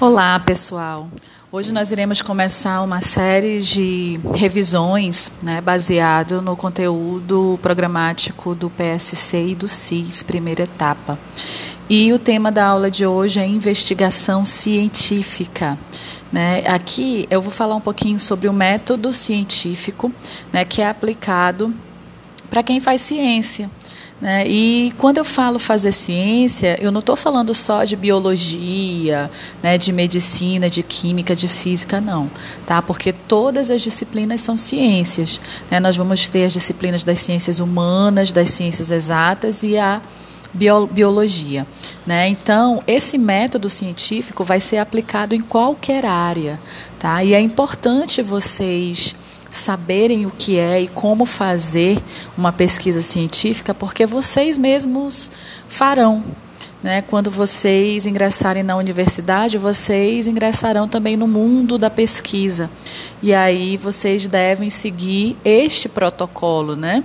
Olá, pessoal. Hoje nós iremos começar uma série de revisões né, baseado no conteúdo programático do PSC e do CIS, primeira etapa. E o tema da aula de hoje é investigação científica. Né? Aqui eu vou falar um pouquinho sobre o método científico né, que é aplicado para quem faz ciência. Né? E quando eu falo fazer ciência, eu não estou falando só de biologia, né, de medicina, de química, de física, não. Tá? Porque todas as disciplinas são ciências. Né? Nós vamos ter as disciplinas das ciências humanas, das ciências exatas e a biologia. Né? Então, esse método científico vai ser aplicado em qualquer área. Tá? E é importante vocês saberem o que é e como fazer uma pesquisa científica, porque vocês mesmos farão. Né? Quando vocês ingressarem na universidade, vocês ingressarão também no mundo da pesquisa. E aí vocês devem seguir este protocolo. Né?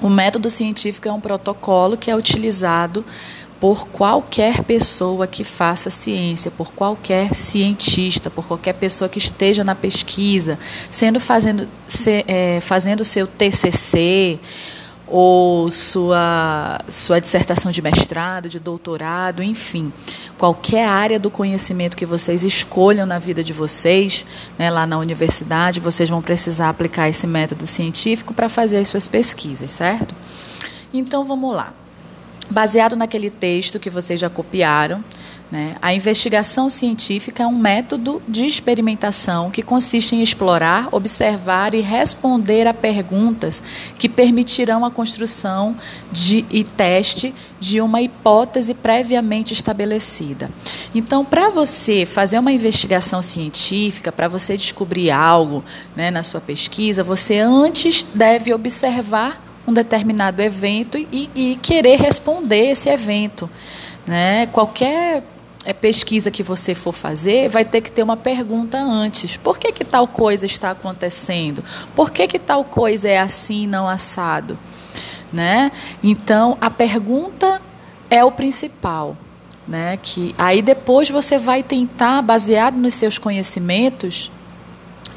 O método científico é um protocolo que é utilizado por qualquer pessoa que faça ciência, por qualquer cientista, por qualquer pessoa que esteja na pesquisa, sendo fazendo se, é, fazendo seu TCC ou sua sua dissertação de mestrado, de doutorado, enfim, qualquer área do conhecimento que vocês escolham na vida de vocês, né, lá na universidade, vocês vão precisar aplicar esse método científico para fazer as suas pesquisas, certo? Então vamos lá. Baseado naquele texto que vocês já copiaram, né, a investigação científica é um método de experimentação que consiste em explorar, observar e responder a perguntas que permitirão a construção de, e teste de uma hipótese previamente estabelecida. Então, para você fazer uma investigação científica, para você descobrir algo né, na sua pesquisa, você antes deve observar um determinado evento e, e querer responder esse evento. Né? Qualquer é, pesquisa que você for fazer, vai ter que ter uma pergunta antes. Por que, que tal coisa está acontecendo? Por que, que tal coisa é assim não assado? Né? Então, a pergunta é o principal. Né? Que aí depois você vai tentar, baseado nos seus conhecimentos,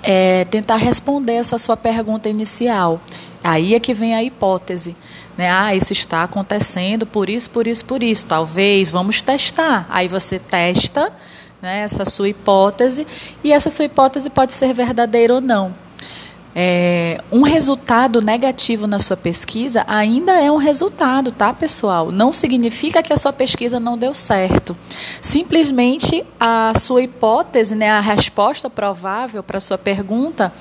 é, tentar responder essa sua pergunta inicial. Aí é que vem a hipótese. Né? Ah, isso está acontecendo por isso, por isso, por isso. Talvez, vamos testar. Aí você testa né, essa sua hipótese e essa sua hipótese pode ser verdadeira ou não. É, um resultado negativo na sua pesquisa ainda é um resultado, tá, pessoal? Não significa que a sua pesquisa não deu certo. Simplesmente a sua hipótese, né, a resposta provável para a sua pergunta,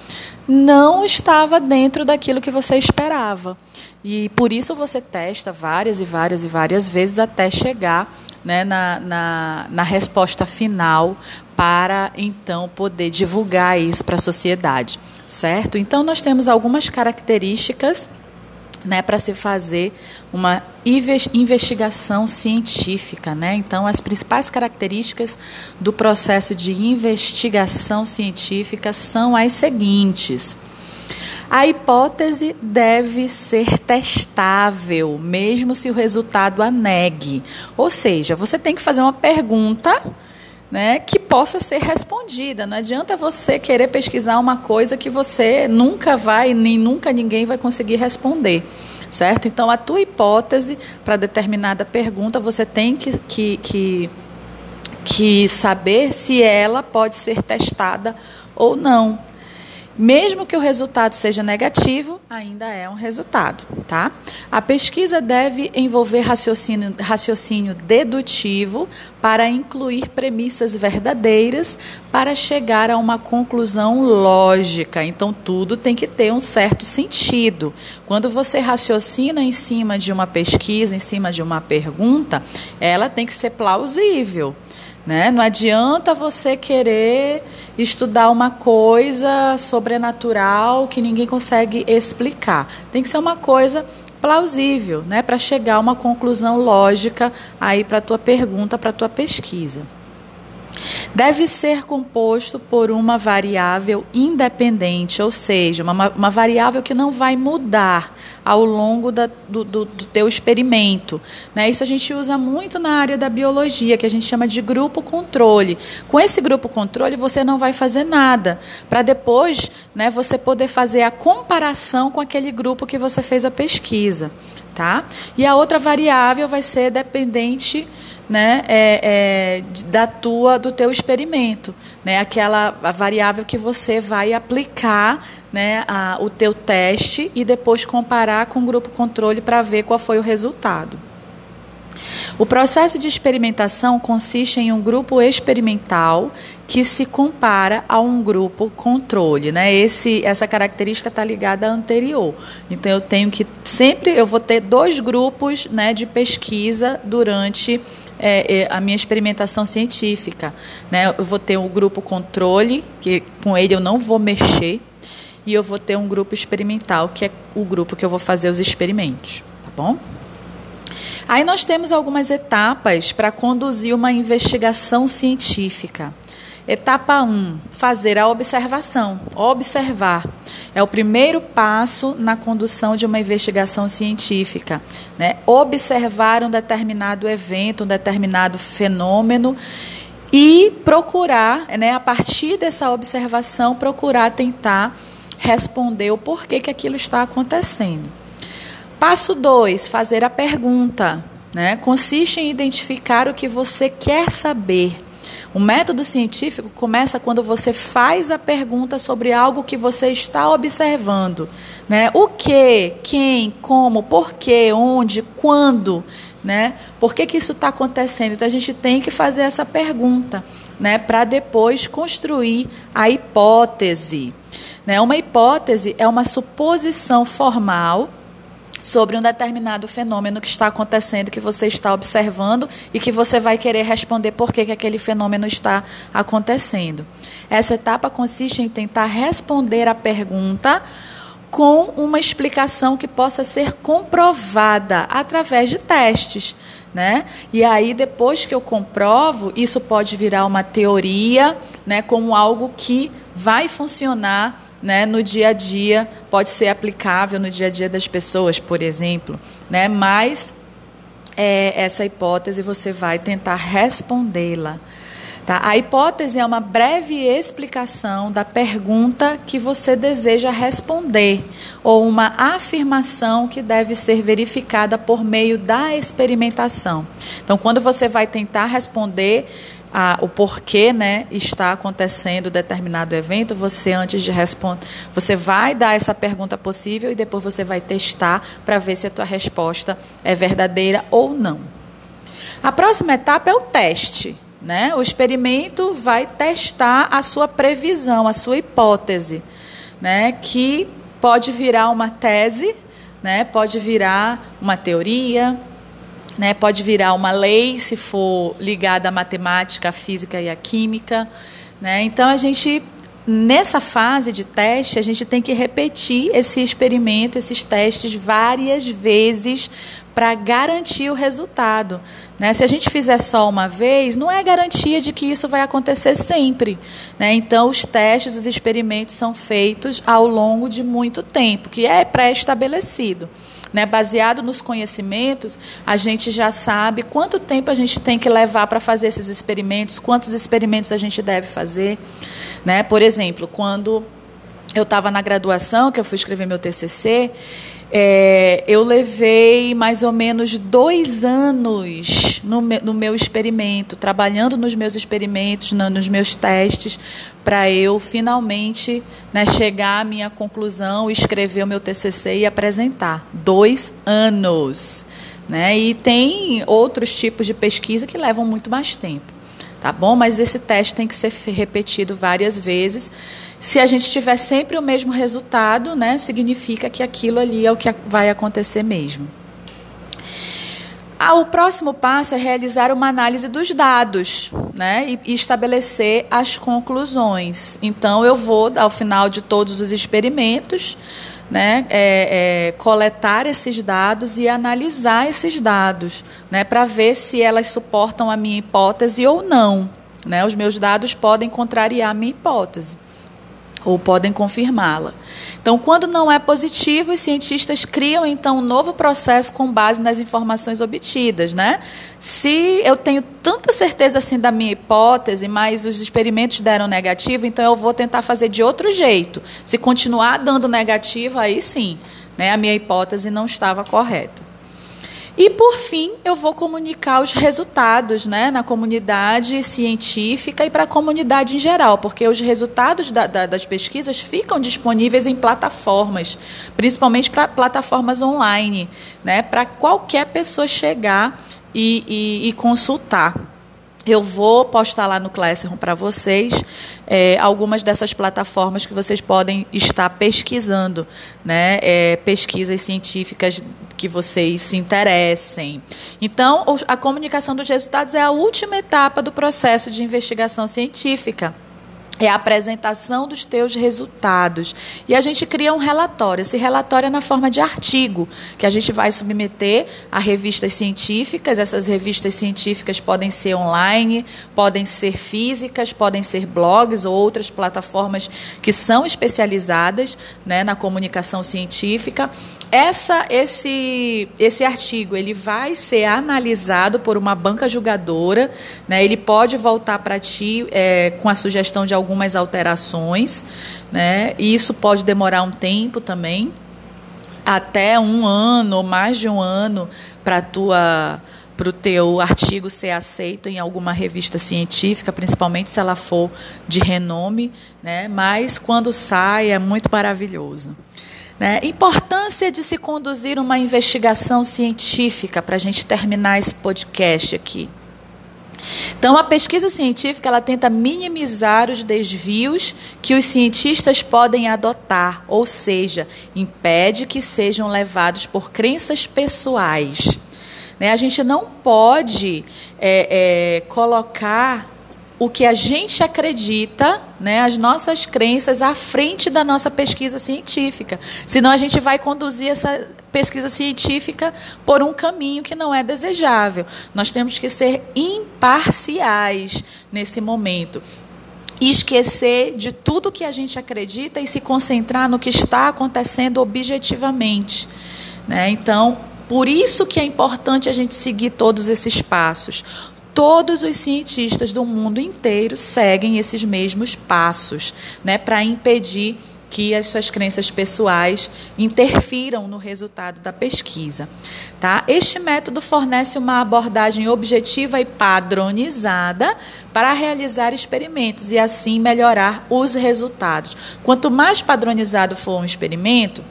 não estava dentro daquilo que você esperava. E por isso você testa várias e várias e várias vezes até chegar né, na, na, na resposta final para então poder divulgar isso para a sociedade, certo? Então nós temos algumas características né, para se fazer uma investigação científica. Né? Então, as principais características do processo de investigação científica são as seguintes. A hipótese deve ser testável, mesmo se o resultado a negue. Ou seja, você tem que fazer uma pergunta né, que possa ser respondida. Não adianta você querer pesquisar uma coisa que você nunca vai, nem nunca ninguém vai conseguir responder. Certo? Então, a tua hipótese para determinada pergunta, você tem que, que, que, que saber se ela pode ser testada ou não. Mesmo que o resultado seja negativo, ainda é um resultado, tá? A pesquisa deve envolver raciocínio, raciocínio dedutivo para incluir premissas verdadeiras para chegar a uma conclusão lógica. Então, tudo tem que ter um certo sentido. Quando você raciocina em cima de uma pesquisa, em cima de uma pergunta, ela tem que ser plausível. Né? Não adianta você querer estudar uma coisa sobrenatural que ninguém consegue explicar. Tem que ser uma coisa plausível, né, para chegar a uma conclusão lógica aí para tua pergunta, para a tua pesquisa. Deve ser composto por uma variável independente, ou seja, uma, uma variável que não vai mudar ao longo da, do, do, do, teu experimento. Né? Isso a gente usa muito na área da biologia, que a gente chama de grupo controle. Com esse grupo controle, você não vai fazer nada, para depois né, você poder fazer a comparação com aquele grupo que você fez a pesquisa. Tá? E a outra variável vai ser dependente né, é, é, da tua, do teu experimento, né, aquela variável que você vai aplicar, né, a, o teu teste e depois comparar com o grupo controle para ver qual foi o resultado. O processo de experimentação consiste em um grupo experimental que se compara a um grupo controle, né? Esse, essa característica está ligada à anterior. Então eu tenho que sempre eu vou ter dois grupos, né, de pesquisa durante é, é, a minha experimentação científica. Né? Eu vou ter um grupo controle, que com ele eu não vou mexer, e eu vou ter um grupo experimental, que é o grupo que eu vou fazer os experimentos. Tá bom? Aí nós temos algumas etapas para conduzir uma investigação científica. Etapa 1, um, fazer a observação. Observar. É o primeiro passo na condução de uma investigação científica. Né? Observar um determinado evento, um determinado fenômeno e procurar, né, a partir dessa observação, procurar tentar responder o porquê que aquilo está acontecendo. Passo 2, fazer a pergunta. Né? Consiste em identificar o que você quer saber o método científico começa quando você faz a pergunta sobre algo que você está observando. Né? O que, quem, como, por quê, onde, quando. Né? Por que, que isso está acontecendo? Então a gente tem que fazer essa pergunta né? para depois construir a hipótese. Né? Uma hipótese é uma suposição formal sobre um determinado fenômeno que está acontecendo, que você está observando e que você vai querer responder por que, que aquele fenômeno está acontecendo. Essa etapa consiste em tentar responder a pergunta com uma explicação que possa ser comprovada através de testes. Né? E aí, depois que eu comprovo, isso pode virar uma teoria, né, como algo que vai funcionar né, no dia a dia, pode ser aplicável no dia a dia das pessoas, por exemplo, né, mas é, essa hipótese você vai tentar respondê-la. Tá? A hipótese é uma breve explicação da pergunta que você deseja responder, ou uma afirmação que deve ser verificada por meio da experimentação. Então, quando você vai tentar responder a, o porquê né, está acontecendo determinado evento, você antes de responder, você vai dar essa pergunta possível e depois você vai testar para ver se a tua resposta é verdadeira ou não. A próxima etapa é o teste. Né? O experimento vai testar a sua previsão, a sua hipótese, né? que pode virar uma tese, né? pode virar uma teoria, né? Pode virar uma lei se for ligada à matemática, à física e à química. Né? Então a gente nessa fase de teste, a gente tem que repetir esse experimento, esses testes várias vezes para garantir o resultado. Né? Se a gente fizer só uma vez, não é garantia de que isso vai acontecer sempre. Né? Então, os testes, os experimentos são feitos ao longo de muito tempo, que é pré-estabelecido. Né? Baseado nos conhecimentos, a gente já sabe quanto tempo a gente tem que levar para fazer esses experimentos, quantos experimentos a gente deve fazer. Né? Por exemplo, quando eu estava na graduação, que eu fui escrever meu TCC, é, eu levei mais ou menos dois anos no, me, no meu experimento, trabalhando nos meus experimentos, no, nos meus testes, para eu finalmente né, chegar à minha conclusão, escrever o meu TCC e apresentar. Dois anos. Né? E tem outros tipos de pesquisa que levam muito mais tempo tá bom? Mas esse teste tem que ser repetido várias vezes. Se a gente tiver sempre o mesmo resultado, né, significa que aquilo ali é o que vai acontecer mesmo. Ah, o próximo passo é realizar uma análise dos dados né, e, e estabelecer as conclusões. Então, eu vou, ao final de todos os experimentos, né, é, é, coletar esses dados e analisar esses dados, né, para ver se elas suportam a minha hipótese ou não. né? Os meus dados podem contrariar a minha hipótese ou podem confirmá-la. Então, quando não é positivo, os cientistas criam então um novo processo com base nas informações obtidas, né? Se eu tenho tanta certeza assim da minha hipótese, mas os experimentos deram negativo, então eu vou tentar fazer de outro jeito. Se continuar dando negativo, aí sim, né? A minha hipótese não estava correta. E, por fim, eu vou comunicar os resultados né, na comunidade científica e para a comunidade em geral, porque os resultados da, da, das pesquisas ficam disponíveis em plataformas, principalmente para plataformas online, né, para qualquer pessoa chegar e, e, e consultar. Eu vou postar lá no Classroom para vocês é, algumas dessas plataformas que vocês podem estar pesquisando, né? É, pesquisas científicas que vocês se interessem. Então, a comunicação dos resultados é a última etapa do processo de investigação científica é a apresentação dos teus resultados. E a gente cria um relatório. Esse relatório é na forma de artigo, que a gente vai submeter a revistas científicas. Essas revistas científicas podem ser online, podem ser físicas, podem ser blogs ou outras plataformas que são especializadas né, na comunicação científica. Essa, esse, esse artigo ele vai ser analisado por uma banca julgadora. Né, ele pode voltar para ti é, com a sugestão de algumas alterações, né? E isso pode demorar um tempo também, até um ano, mais de um ano, para tua para o teu artigo ser aceito em alguma revista científica, principalmente se ela for de renome, né? Mas quando sai é muito maravilhoso. Né? Importância de se conduzir uma investigação científica para a gente terminar esse podcast aqui. Então, a pesquisa científica ela tenta minimizar os desvios que os cientistas podem adotar, ou seja, impede que sejam levados por crenças pessoais. Né? A gente não pode é, é, colocar o que a gente acredita, né, as nossas crenças à frente da nossa pesquisa científica. Senão a gente vai conduzir essa pesquisa científica por um caminho que não é desejável. Nós temos que ser imparciais nesse momento. esquecer de tudo que a gente acredita e se concentrar no que está acontecendo objetivamente. Né? Então, por isso que é importante a gente seguir todos esses passos. Todos os cientistas do mundo inteiro seguem esses mesmos passos, né, para impedir que as suas crenças pessoais interfiram no resultado da pesquisa. Tá? Este método fornece uma abordagem objetiva e padronizada para realizar experimentos e assim melhorar os resultados. Quanto mais padronizado for um experimento,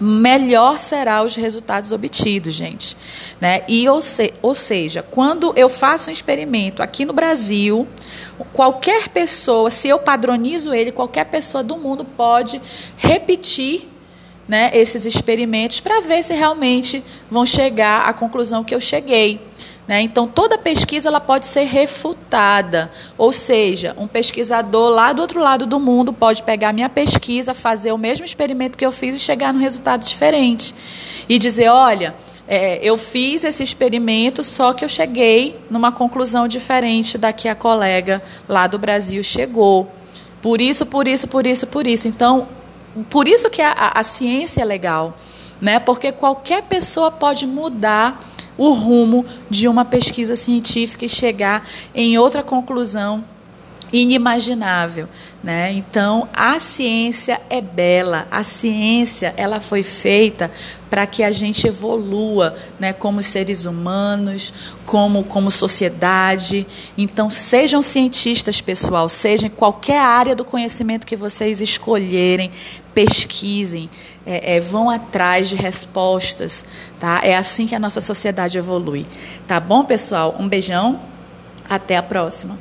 melhor será os resultados obtidos, gente. Né? E ou, se, ou seja, quando eu faço um experimento aqui no Brasil, qualquer pessoa, se eu padronizo ele, qualquer pessoa do mundo pode repetir né, esses experimentos para ver se realmente vão chegar à conclusão que eu cheguei. Né? Então, toda pesquisa ela pode ser refutada, ou seja, um pesquisador lá do outro lado do mundo pode pegar minha pesquisa, fazer o mesmo experimento que eu fiz e chegar num resultado diferente. E dizer: olha, é, eu fiz esse experimento, só que eu cheguei numa conclusão diferente da que a colega lá do Brasil chegou. Por isso, por isso, por isso, por isso. Então, por isso que a, a, a ciência é legal, né? Porque qualquer pessoa pode mudar o rumo de uma pesquisa científica e chegar em outra conclusão inimaginável, né? Então, a ciência é bela. A ciência, ela foi feita para que a gente evolua, né, como seres humanos, como como sociedade. Então, sejam cientistas, pessoal, seja em qualquer área do conhecimento que vocês escolherem, pesquisem, é, é, vão atrás de respostas, tá? É assim que a nossa sociedade evolui. Tá bom, pessoal? Um beijão. Até a próxima.